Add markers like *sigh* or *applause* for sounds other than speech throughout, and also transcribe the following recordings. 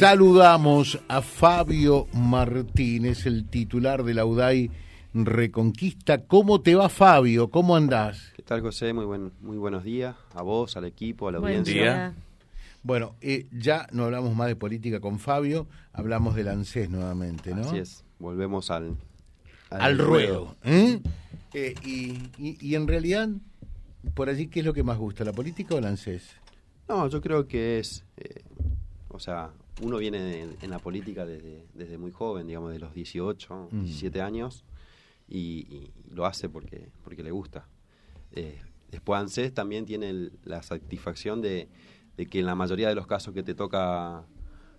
Saludamos a Fabio Martínez, el titular de la UDAI Reconquista. ¿Cómo te va, Fabio? ¿Cómo andás? ¿Qué tal, José? Muy, buen, muy buenos días a vos, al equipo, a la Buen audiencia. día. Bueno, eh, ya no hablamos más de política con Fabio, hablamos del ANSES nuevamente, ¿no? Así es, volvemos al, Al ruedo. ¿eh? Eh, y, y- y en realidad, por allí, ¿qué es lo que más gusta, la política o el ANSES? No, yo creo que es, eh, o sea, uno viene en, en la política desde, desde muy joven, digamos, de los 18, Mm. 17 años, y, y lo hace porque, porque le gusta. Eh, después ANSES también tiene el- la satisfacción de, de que en la mayoría de los casos que te toca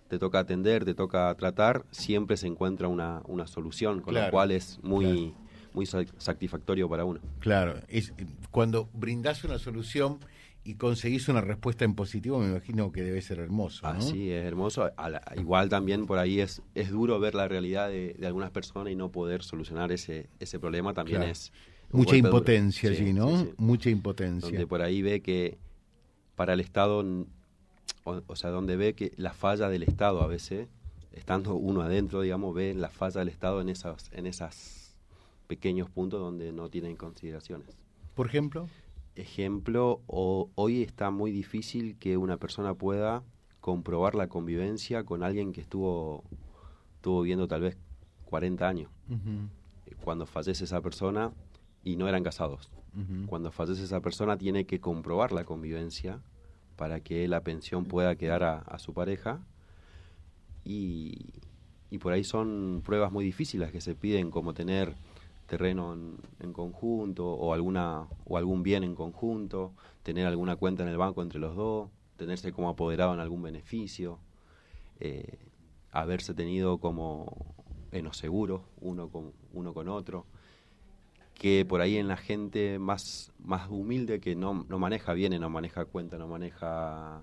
te toca atender, te toca tratar, siempre se encuentra una, una solución, con Claro, lo cual es muy, claro. muy sa- satisfactorio para uno. Claro, es cuando brindás una solución y conseguís una respuesta en positivo, me imagino que debe ser hermoso, ¿no? Así es hermoso. La- igual también por ahí es, es duro ver la realidad de, de algunas personas y no poder solucionar ese, ese problema también Claro. es... Mucha golpe duro. impotencia Sí, allí, ¿no? sí, sí. Mucha impotencia. Donde por ahí ve que para el Estado, o, o sea, donde ve que la falla del Estado a veces, estando uno adentro, digamos, ve la falla del Estado en esas, en esas pequeños puntos donde no tienen consideraciones. Por ejemplo, Ejemplo, o- hoy está muy difícil que una persona pueda comprobar la convivencia con alguien que estuvo, estuvo viviendo tal vez 40 años. Cuando fallece esa persona y no eran casados. Cuando fallece esa persona tiene que comprobar la convivencia para que la pensión pueda quedar a, a su pareja. Y, y por ahí son pruebas muy difíciles que se piden, como tener terreno en, conjunto o alguna o algún bien en conjunto, tener alguna cuenta en el banco entre los dos, tenerse como apoderado en algún beneficio, eh, haberse tenido como en los seguros uno con uno con otro que por ahí en la gente más, más humilde que no, no maneja bienes, no maneja cuenta, no maneja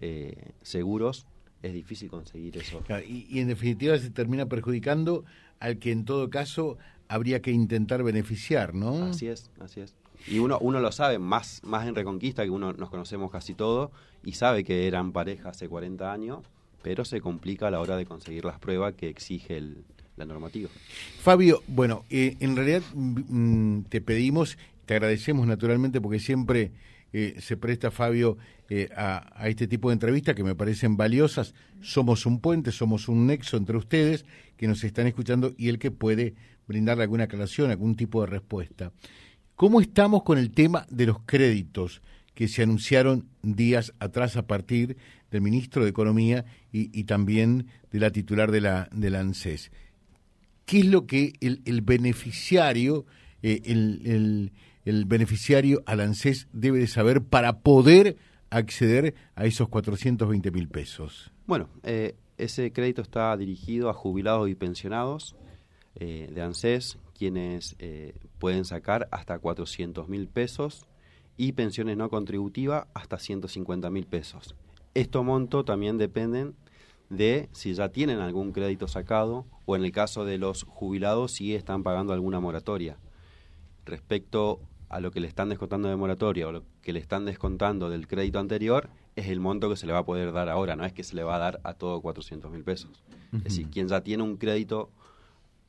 eh, seguros, es difícil conseguir eso. Y en definitiva se termina perjudicando al que en todo caso habría que intentar beneficiar, ¿no? Así es, así es. Y uno, uno lo sabe, más, más en Reconquista, que uno nos conocemos casi todos, y sabe que eran pareja hace 40 años, pero se complica a la hora de conseguir las pruebas que exige el, la normativa. Fabio, bueno, eh, en realidad mm, te pedimos, te agradecemos naturalmente porque siempre eh, se presta Fabio eh, a, este tipo de entrevistas que me parecen valiosas. Somos un puente, somos un nexo entre ustedes que nos están escuchando y el que puede brindarle alguna aclaración, algún tipo de respuesta. ¿Cómo estamos con el tema de los créditos que se anunciaron días atrás a partir del ministro de Economía y, también de la titular de la, de la ANSES? qué es lo que el, beneficiario, eh, el- el beneficiario al ANSES debe de saber para poder acceder a esos 420 mil pesos. Bueno, eh, ese crédito está dirigido a jubilados y pensionados eh, de ANSES, quienes eh, pueden sacar hasta 400 mil pesos y pensiones no contributivas hasta 150 mil pesos. Estos montos también dependen de si ya tienen algún crédito sacado o en el caso de los jubilados si están pagando alguna moratoria. Respecto a lo que le están descontando de moratoria o lo que le están descontando del crédito anterior, es el monto que se le va a poder dar ahora, no es que se le va a dar a todo 400 mil pesos. Es decir, quien ya tiene un crédito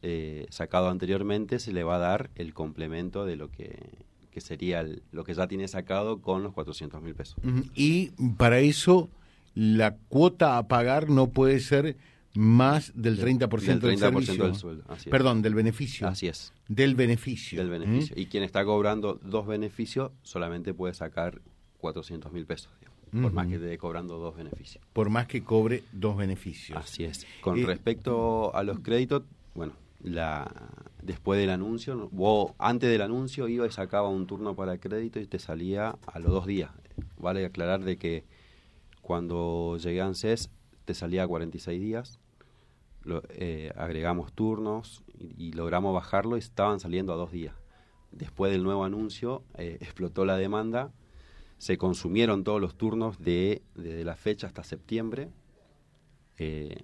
eh, sacado anteriormente, se le va a dar el complemento de lo que, que sería el- lo que ya tiene sacado con los 400 mil pesos. Y para eso la cuota a pagar no puede ser más del 30%, Del 30% del servicio. del sueldo, así es. Perdón, del beneficio. Así es, Del beneficio. del beneficio. Y quien está cobrando dos beneficios solamente puede sacar 400 mil pesos, digamos, por más que esté cobrando dos beneficios. ¿Mm? Por más que cobre dos beneficios. Así es. Con Eh, respecto a los créditos, bueno, la después del anuncio, vos antes del anuncio iba y sacaba un turno para crédito y te salía a los dos días. Vale aclarar de que cuando llegué a ANSES te salía a 46 días, eh, agregamos turnos y, logramos bajarlo y estaban saliendo a dos días. Después del nuevo anuncio eh, *laughs* explotó la demanda, se consumieron todos los turnos de, desde la fecha hasta septiembre. Eh,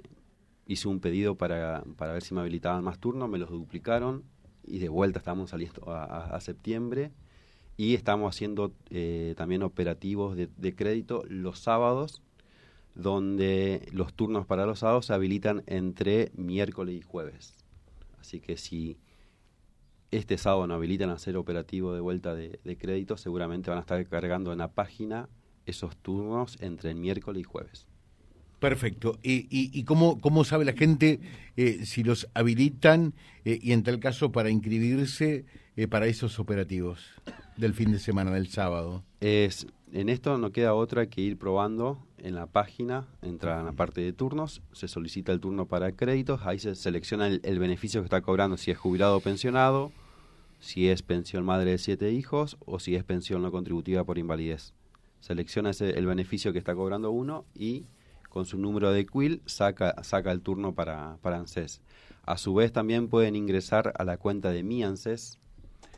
hice un pedido para, para ver si me habilitaban más turnos, me los duplicaron y de vuelta estamos saliendo a, septiembre y estamos haciendo también operativos de crédito los sábados donde los turnos para los sábados se habilitan entre miércoles y jueves. Así que si este sábado no habilitan a hacer operativo de vuelta de, crédito, seguramente van a estar cargando en la página esos turnos entre el miércoles y jueves. Perfecto. ¿Y, y, cómo, cómo, sabe la gente eh, si los habilitan eh, y en tal caso para inscribirse eh, para esos operativos del fin de semana, del sábado? Es, en esto no queda otra que ir probando en la página, entra en la parte de turnos, se solicita el turno para créditos, ahí se selecciona el, beneficio que está cobrando, si es jubilado o pensionado, si es pensión madre de siete hijos o si es pensión no contributiva por invalidez. Selecciona ese, el beneficio que está cobrando uno y con su número de quill saca, saca el turno para, para ANSES. A su vez también pueden ingresar a la cuenta de mi ANSES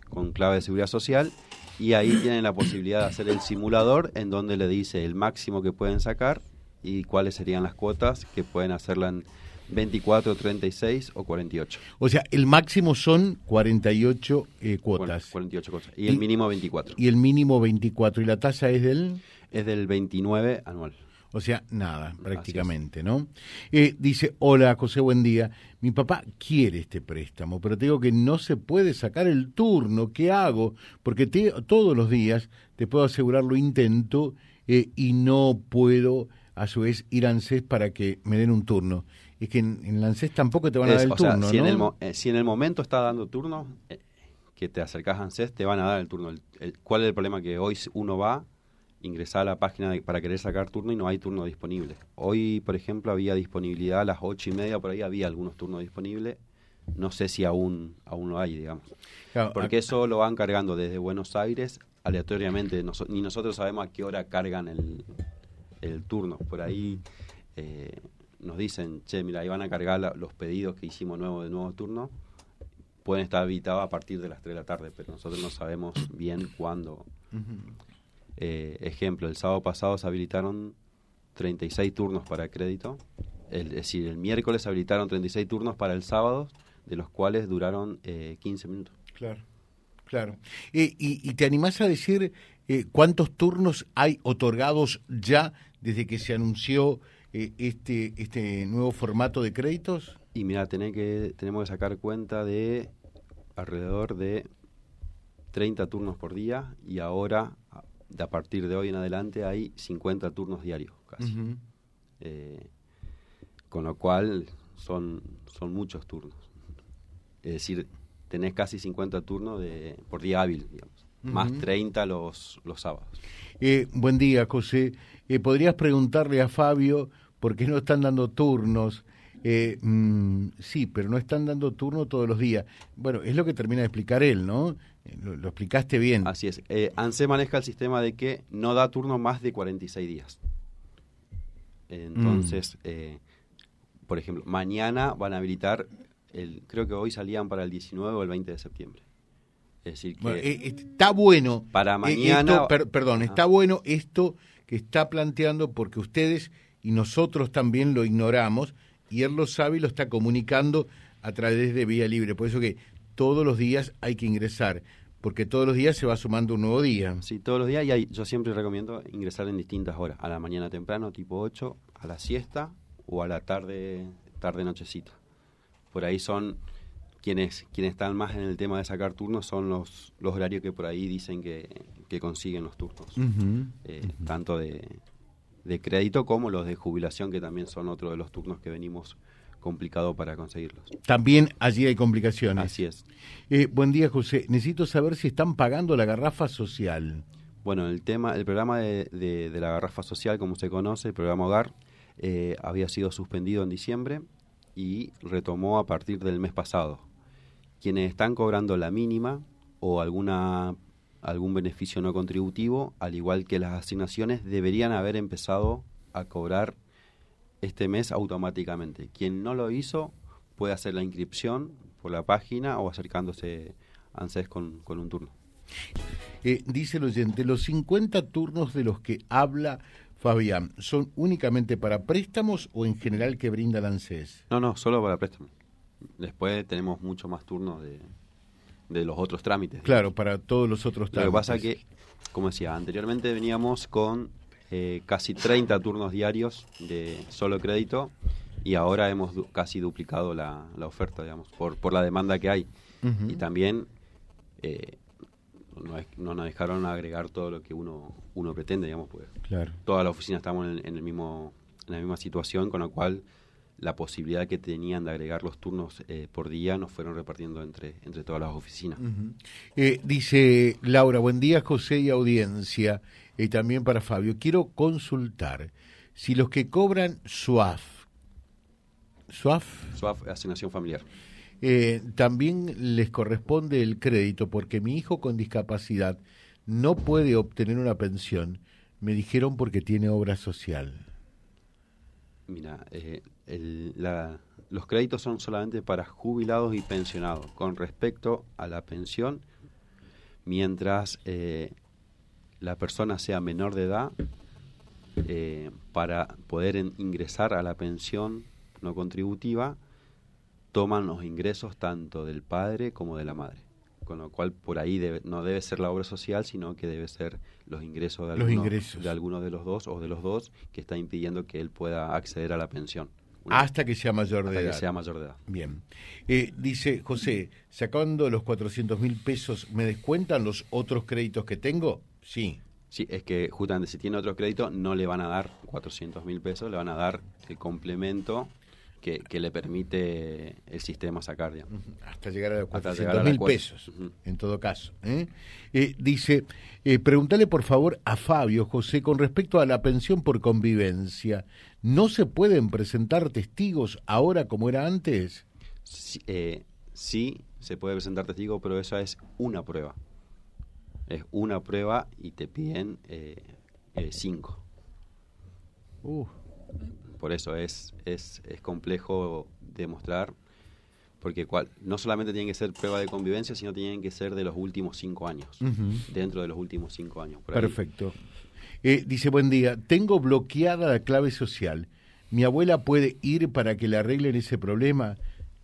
con clave de seguridad social y ahí tienen la posibilidad de hacer el simulador en donde le dice el máximo que pueden sacar y cuáles serían las cuotas que pueden hacerla en 24, 36 o 48. O sea, el máximo son 48 eh, cuotas. 48 cuotas. Y, el mínimo 24. Y el mínimo 24. ¿Y la tasa es del? Es del 29 anual. O sea, nada, prácticamente, ¿no? Eh, dice, hola José, buen día. Mi papá quiere este préstamo, pero te digo que no se puede sacar el turno. ¿Qué hago? Porque todos los días, te puedo asegurar, lo intento eh, y no puedo a su vez ir a ANSES para que me den un turno. Es que en, en ANSES tampoco te van a dar el turno, si ¿no? En el, eh, si en el momento está dando turno, que te acercas a ANSES, te van a dar el turno. ¿Cuál es el problema? Que hoy uno va ingresar a la página para querer sacar turno y no hay turno disponible. Hoy, por ejemplo, había disponibilidad a las ocho y media, por ahí había algunos turnos disponibles. No sé si aún, aún lo hay, digamos. Porque eso lo van cargando desde Buenos Aires aleatoriamente. ni nosotros sabemos a qué hora cargan el, el turno. Por ahí eh, nos dicen, che, mira, ahí van a cargar los pedidos que hicimos nuevo de nuevo turno. Pueden estar habitados a partir de las 3 de la tarde, pero nosotros no sabemos bien cuándo. Eh, ejemplo, el sábado pasado se habilitaron 36 turnos para crédito. es decir, el miércoles se habilitaron 36 turnos para el sábado, de los cuales duraron eh, 15 minutos. Claro, claro. y, y, te animás a decir eh, cuántos turnos hay otorgados ya desde que se anunció eh, este, este nuevo formato de créditos? Y mira, que, tenemos que sacar cuenta de alrededor de 30 turnos por día y ahora de a partir de hoy en adelante hay 50 turnos diarios casi. Eh, con lo cual son, son muchos turnos. Es decir, tenés casi 50 turnos de, por día hábil, digamos, más 30 los, los sábados. Eh, buen día, José. Eh, ¿Podrías preguntarle a Fabio por qué no están dando turnos? Eh, mm, sí, pero no están dando turno todos los días. Bueno, es lo que termina de explicar él, ¿no? Eh, lo, explicaste bien. Así es. Eh, ANSE maneja el sistema de que no da turno más de 46 días. Entonces, mm. eh, por ejemplo, mañana van a habilitar, el, creo que hoy salían para el 19 o el 20 de septiembre. Es decir, que está bueno. Para mañana. perdón, está bueno esto que está planteando porque ustedes y nosotros también lo ignoramos y él lo sabe y lo está comunicando a través de Vía Libre. Por eso que todos los días hay que ingresar, porque todos los días se va sumando un nuevo día. Sí, todos los días y hay, yo siempre recomiendo ingresar en distintas horas, a la mañana temprano, tipo 8, a la siesta o a la tarde, tarde nochecita. Por ahí son quienes quienes están más en el tema de sacar turnos son los, los horarios que por ahí dicen que, que consiguen los turnos, eh, tanto de, de crédito como los de jubilación, que también son otro de los turnos que venimos complicado para conseguirlos. También allí hay complicaciones. Así es. Eh, buen día, José. Necesito saber si están pagando la garrafa social. Bueno, el tema, el programa de, de, la garrafa social, como se conoce, el programa Hogar, eh, había sido suspendido en diciembre y retomó a partir del mes pasado. Quienes están cobrando la mínima o alguna algún beneficio no contributivo, al igual que las asignaciones, deberían haber empezado a cobrar este mes automáticamente. Quien no lo hizo puede hacer la inscripción por la página o acercándose a ANSES con, un turno. Eh, dice el oyente, los 50 turnos de los que habla Fabián, ¿son únicamente para préstamos o en general que brinda la ANSES? No, no, solo para préstamos. Después tenemos mucho más turnos de, de los otros trámites. Claro, para todos los otros trámites. Lo que pasa que, como decía, anteriormente veníamos con eh, casi 30 turnos diarios de solo crédito y ahora hemos casi duplicado la, oferta, digamos, por, por la demanda que hay. Y también eh, no, nos dejaron agregar todo lo que uno uno pretende, digamos, pues claro. toda la oficina estamos en, el mismo en la misma situación, con lo cual la posibilidad que tenían de agregar los turnos eh, por día nos fueron repartiendo entre, entre todas las oficinas. Eh, dice Laura, buen día José y audiencia, y también para Fabio. Quiero consultar si los que cobran SUAF, SUAF, SUAF, asignación familiar. Eh, también les corresponde el crédito porque mi hijo con discapacidad no puede obtener una pensión, me dijeron porque tiene obra social. Mira, eh, los créditos son solamente para jubilados y pensionados. Con respecto a la pensión, mientras eh, la persona sea menor de edad, eh, para poder ingresar a la pensión no contributiva, toman los ingresos tanto del padre como de la madre con lo cual por ahí no debe ser la obra social, sino que debe ser los ingresos de alguno, de alguno de los dos o de los dos que está impidiendo que él pueda acceder a la pensión. hasta que sea mayor de edad. que sea mayor de edad. Bien. Eh, dice José, sacando los 400 mil pesos, ¿me descuentan los otros créditos que tengo? Sí. Sí, es que justamente si tiene otro crédito no le van a dar 400 mil pesos, le van a dar el complemento que, le permite el sistema sacar. Hasta llegar a los 400 mil pesos, en todo caso. ¿eh? Eh, dice, eh, pregúntale por favor a Fabio, José, con respecto a la pensión por convivencia, ¿no se pueden presentar testigos ahora como era antes? Sí, eh, sí se puede presentar testigos, pero esa es una prueba. Es una prueba y te piden cinco. Uh por eso es, es, es complejo demostrar, porque cual, no solamente tienen que ser prueba de convivencia, sino tienen que ser de los últimos cinco años, dentro de los últimos cinco años. Perfecto. Eh, dice, buen día, tengo bloqueada la clave social. ¿Mi abuela puede ir para que le arreglen ese problema?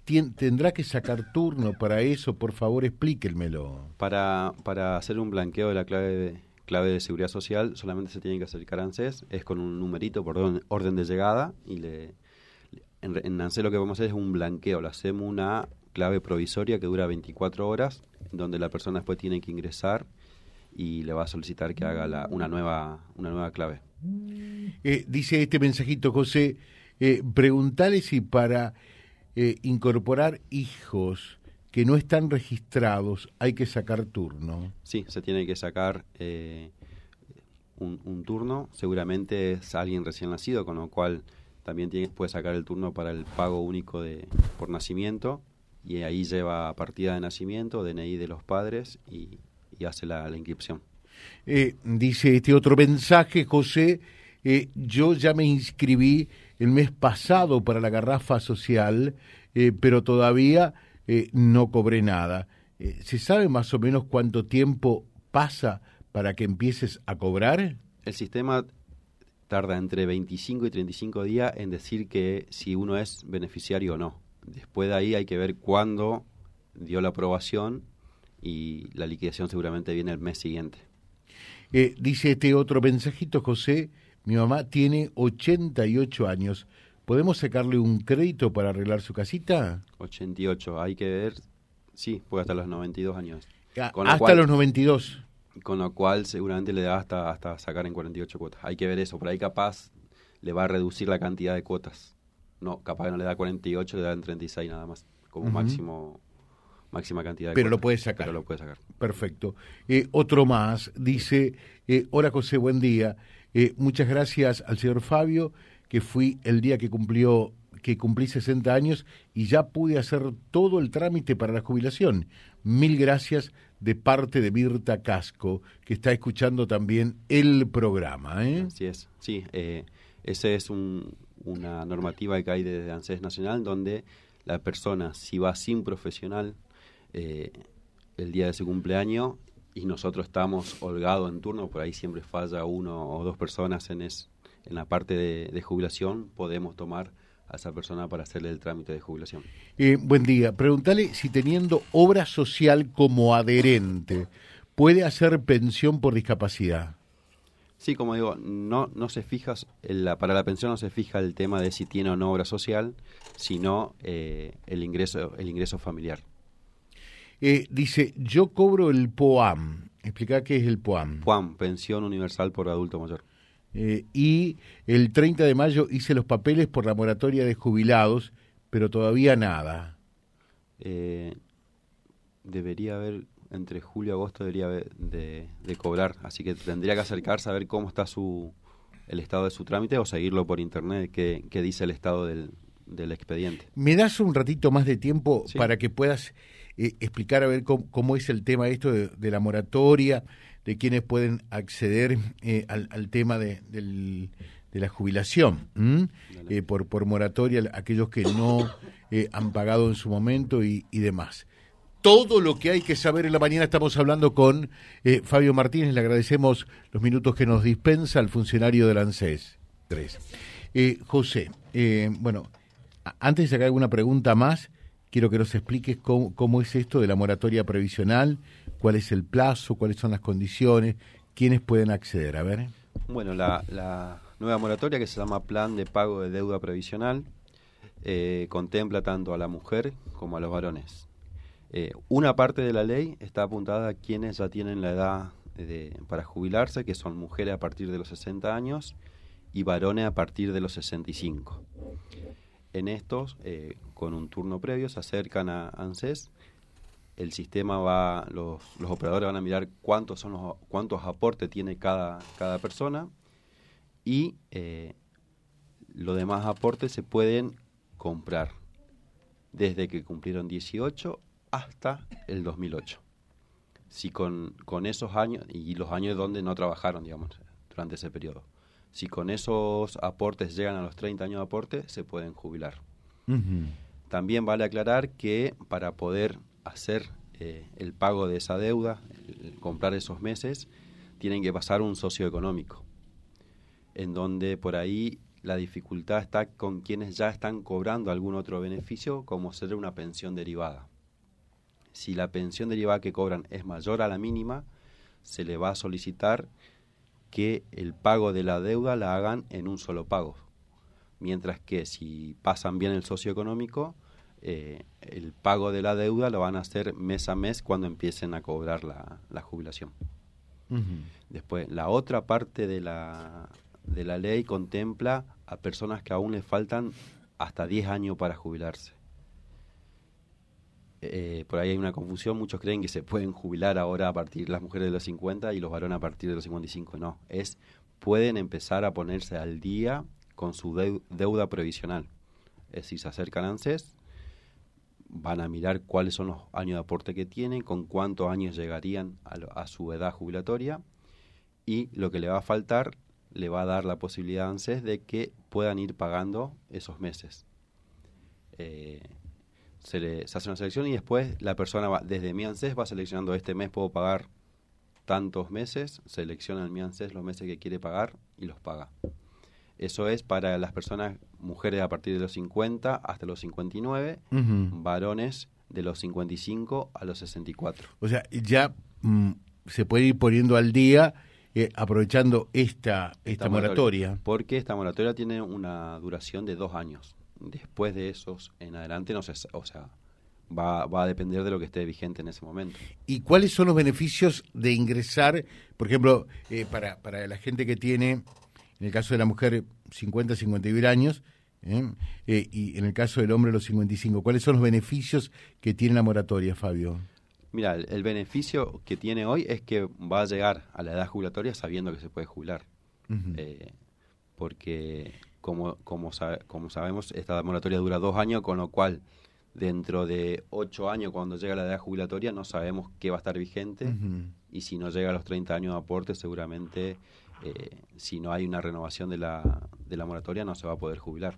¿Tendrá que sacar turno para eso? Por favor, explíquenmelo. Para, para hacer un blanqueo de la clave de, clave de seguridad social, solamente se tiene que acercar a ANSES, es con un numerito por orden, de llegada y le, en, ANSES lo que vamos a hacer es un blanqueo, le hacemos una clave provisoria que dura 24 horas, donde la persona después tiene que ingresar y le va a solicitar que haga la, una, nueva, una nueva clave. Eh, dice este mensajito, José, eh, si para eh, incorporar hijos que no están registrados, hay que sacar turno. Sí, se tiene que sacar eh, un, turno. Seguramente es alguien recién nacido, con lo cual también tiene, puede sacar el turno para el pago único de por nacimiento y ahí lleva partida de nacimiento, DNI de los padres y, hace la, inscripción. Eh, dice este otro mensaje, José, eh, yo ya me inscribí el mes pasado para la garrafa social, pero todavía eh, no cobré nada. Eh, ¿Se sabe más o menos cuánto tiempo pasa para que empieces a cobrar? El sistema tarda entre 25 y 35 días en decir que si uno es beneficiario o no. Después de ahí hay que ver cuándo dio la aprobación y la liquidación seguramente viene el mes siguiente. Eh, dice este otro mensajito, José, mi mamá tiene 88 años. ¿Podemos sacarle un crédito para arreglar su casita? 88, hay que ver. Sí, puede hasta los 92 años. hasta los 92. Con lo cual seguramente le da hasta, hasta sacar en 48 cuotas. Hay que ver eso. Por ahí capaz le va a reducir la cantidad de cuotas. No, capaz que no le da 48, le da en 36 nada más. Como máximo máxima cantidad de Pero lo puede sacar. Pero lo puede sacar. Perfecto. Eh, otro más. Dice, eh, hola José, buen día. Eh, muchas gracias al señor Fabio que fui el día que cumplió que cumplí 60 años y ya pude hacer todo el trámite para la jubilación. Mil gracias de parte de Mirta Casco, que está escuchando también el programa. ¿eh? Así es, sí. Eh, esa es una normativa que hay desde ANSES Nacional, donde la persona, si va sin profesional eh, el día de su cumpleaños y nosotros estamos holgados en turno, por ahí siempre falla uno o dos personas en, es, en la parte de, jubilación podemos tomar a esa persona para hacerle el trámite de jubilación. Eh, buen día. Preguntale si teniendo obra social como adherente puede hacer pensión por discapacidad. Sí, como digo, no, no se fija, la, para la pensión no se fija el tema de si tiene o no obra social, sino eh, el, ingreso, el ingreso familiar. Eh, dice, yo cobro el POAM. Explica qué es el POAM. POAM, Pensión Universal por Adulto Mayor. Eh, y el 30 de mayo hice los papeles por la moratoria de jubilados, pero todavía nada. Eh, debería haber, entre julio y agosto debería haber de, cobrar, así que tendría que acercarse a ver cómo está su el estado de su trámite o seguirlo por internet, qué, dice el estado del, del, expediente. ¿Me das un ratito más de tiempo para que puedas eh, explicar a ver cómo, es el tema esto de, la moratoria, de quienes pueden acceder eh, al, tema de, de, la jubilación eh, por, por moratoria, aquellos que no han pagado en su momento y, y, demás. Todo lo que hay que saber en la mañana estamos hablando con Fabio Martínez, le agradecemos los minutos que nos dispensa al funcionario del ANSES 3. José, bueno, antes de sacar alguna pregunta más, quiero que nos expliques cómo, es esto de la moratoria previsional, cuál es el plazo, cuáles son las condiciones, quiénes pueden acceder. A ver. Bueno, la, nueva moratoria que se llama Plan de Pago de Deuda Previsional eh, contempla tanto a la mujer como a los varones. Eh, una parte de la ley está apuntada a quienes ya tienen la edad para jubilarse, que son mujeres a partir de los 60 años y varones a partir de los 65. En estos, eh, con un turno previo, se acercan a ANSES. El sistema va, los, los operadores van a mirar cuántos son los, cuántos aportes tiene cada, cada persona y eh, los demás aportes se pueden comprar desde que cumplieron 18 hasta el 2008. Si con, con esos años y los años donde no trabajaron, digamos, durante ese periodo. Si con esos aportes llegan a los 30 años de aporte, se pueden jubilar. También vale aclarar que para poder hacer eh, el pago de esa deuda, comprar esos meses, tienen que pasar un socio económico, en donde por ahí la dificultad está con quienes ya están cobrando algún otro beneficio, como ser una pensión derivada. Si la pensión derivada que cobran es mayor a la mínima, se le va a solicitar que el pago de la deuda la hagan en un solo pago. Mientras que si pasan bien el socioeconómico, eh, el pago de la deuda lo van a hacer mes a mes cuando empiecen a cobrar la, jubilación. Después, la otra parte de la, de la ley contempla a personas que aún les faltan hasta 10 años para jubilarse. Eh, por ahí hay una confusión, muchos creen que se pueden jubilar ahora a partir de las mujeres de los 50 y los varones a partir de los 55. No, es pueden empezar a ponerse al día con su deuda previsional. Es decir, se acercan a ANSES, van a mirar cuáles son los años de aporte que tienen, con cuántos años llegarían a, su edad jubilatoria y lo que le va a faltar le va a dar la posibilidad a ANSES de que puedan ir pagando esos meses. Eh, se, le, hace una selección y después la persona va, desde mi ANSES va seleccionando este mes puedo pagar tantos meses, selecciona el mi ANSES los meses que quiere pagar y los paga. Eso es para las personas, mujeres a partir de los 50 hasta los 59, varones de los 55 a los 64. O sea, ya mm, se puede ir poniendo al día eh, aprovechando esta, esta, moratoria. Porque esta moratoria tiene una duración de dos años después de esos en adelante no se, o sea, va, va a depender de lo que esté vigente en ese momento. ¿Y cuáles son los beneficios de ingresar, por ejemplo, eh, para, para la gente que tiene, en el caso de la mujer, 50, 51 años, ¿eh? Eh, y en el caso del hombre, los 55, ¿cuáles son los beneficios que tiene la moratoria, Fabio? Mira, el, beneficio que tiene hoy es que va a llegar a la edad jubilatoria sabiendo que se puede jubilar. porque como, como, como sabemos, esta moratoria dura dos años, con lo cual dentro de ocho años, cuando llega la edad jubilatoria, no sabemos qué va a estar vigente y si no llega a los 30 años de aporte, seguramente eh, si no hay una renovación de la, de la moratoria no se va a poder jubilar.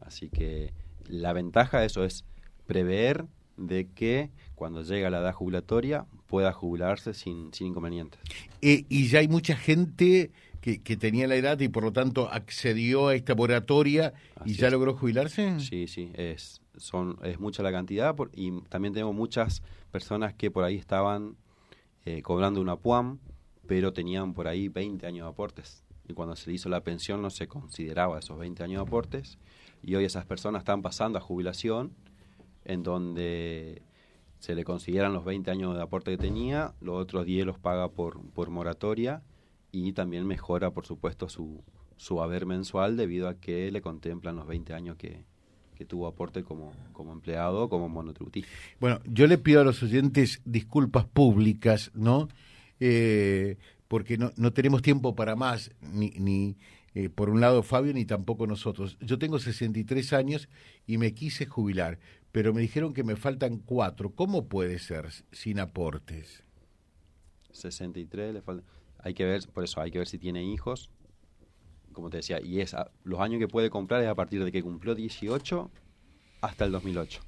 Así que la ventaja de eso es prever de que cuando llega la edad jubilatoria pueda jubilarse sin, sin inconvenientes. Eh, y ya hay mucha gente que, tenía la edad y por lo tanto accedió a esta moratoria y ya logró jubilarse? Sí, sí, es, son, es mucha la cantidad y también tenemos muchas personas que por ahí estaban eh, cobrando una PUAM pero tenían por ahí 20 años de aportes. Y cuando se le hizo la pensión no se consideraba esos 20 años de aportes. Y hoy esas personas están pasando a jubilación, en donde se le consideran los 20 años de aporte que tenía, los otros 10 los paga por, por moratoria y también mejora, por supuesto, su, su haber mensual debido a que le contemplan los 20 años que, que tuvo aporte como, como empleado como monotributista. Bueno, yo le pido a los oyentes disculpas públicas, ¿no? Eh, porque no, no tenemos tiempo para más, ni, ni eh, por un lado Fabio, ni tampoco nosotros. Yo tengo 63 años y me quise jubilar, pero me dijeron que me faltan cuatro. ¿Cómo puede ser sin aportes? 63 le falta. Hay que ver, por eso hay que ver si tiene hijos, como te decía, y es los años que puede comprar es a partir de que cumplió 18 hasta el 2008.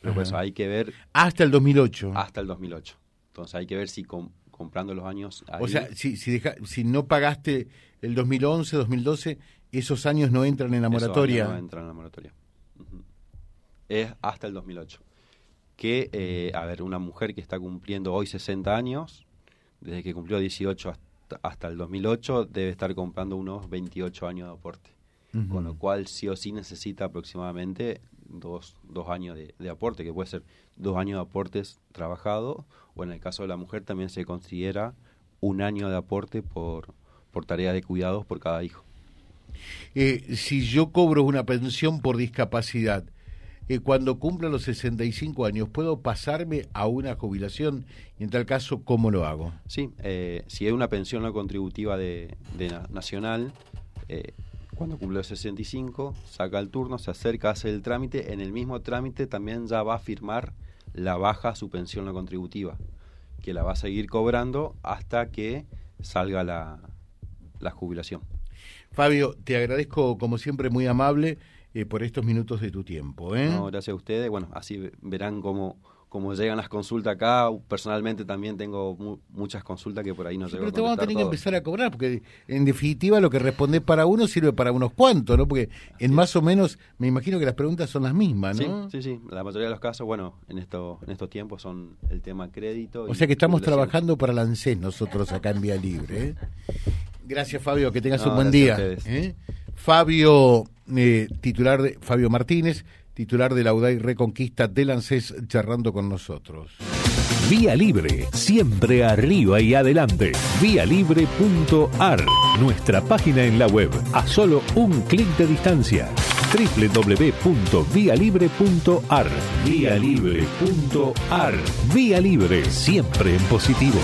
Pero por eso hay que ver... Hasta el 2008. Hasta el 2008. Entonces hay que ver si comprando los años... o sea, si, si, deja, si no pagaste el 2011, 2012, esos años no entran en la moratoria. no entran en la moratoria. Es hasta el 2008. Que, eh, a ver, una mujer que está cumpliendo hoy 60 años, desde que cumplió 18 hasta, hasta el 2008, debe estar comprando unos 28 años de aporte. Con lo cual, sí o sí necesita aproximadamente dos, dos años de, de, aporte, que puede ser dos años de aportes trabajados, o en el caso de la mujer también se considera un año de aporte por, por tarea de cuidados por cada hijo. Eh, si yo cobro una pensión por discapacidad, eh, cuando cumpla los 65 años, ¿puedo pasarme a una jubilación? Y en tal caso, ¿cómo lo hago? Sí, eh, si es una pensión no contributiva de, de nacional, eh, cuando cumple los 65, saca el turno, se acerca, hace el trámite. En el mismo trámite también ya va a firmar la baja a su pensión no contributiva, que la va a seguir cobrando hasta que salga la, la jubilación. Fabio, te agradezco como siempre muy amable eh, por estos minutos de tu tiempo. ¿eh? No, gracias a ustedes. Bueno, así verán cómo, cómo llegan las consultas acá. Personalmente también tengo muchas consultas que por ahí no sí, Pero te vamos a tener que empezar a cobrar, porque en definitiva lo que respondes para uno sirve para unos cuantos, ¿no? Porque en más o menos me imagino que las preguntas son las mismas, ¿no? Sí, sí, sí. La mayoría de los casos, bueno, en, esto, en estos tiempos son el tema crédito. O sea que estamos trabajando para la ANSES nosotros acá en Vía Libre. ¿eh? Gracias, Fabio. Que tengas un buen día. ¿eh? Fabio, eh, titular de Fabio Martínez, titular de la UDAI Reconquista del ANSES, charlando con nosotros. Vía Libre, siempre arriba y adelante. Vialibre.ar, nuestra página en la web, a solo un clic de distancia. www.vialibre.ar Vía Libre.ar Vía Libre, siempre en positivo.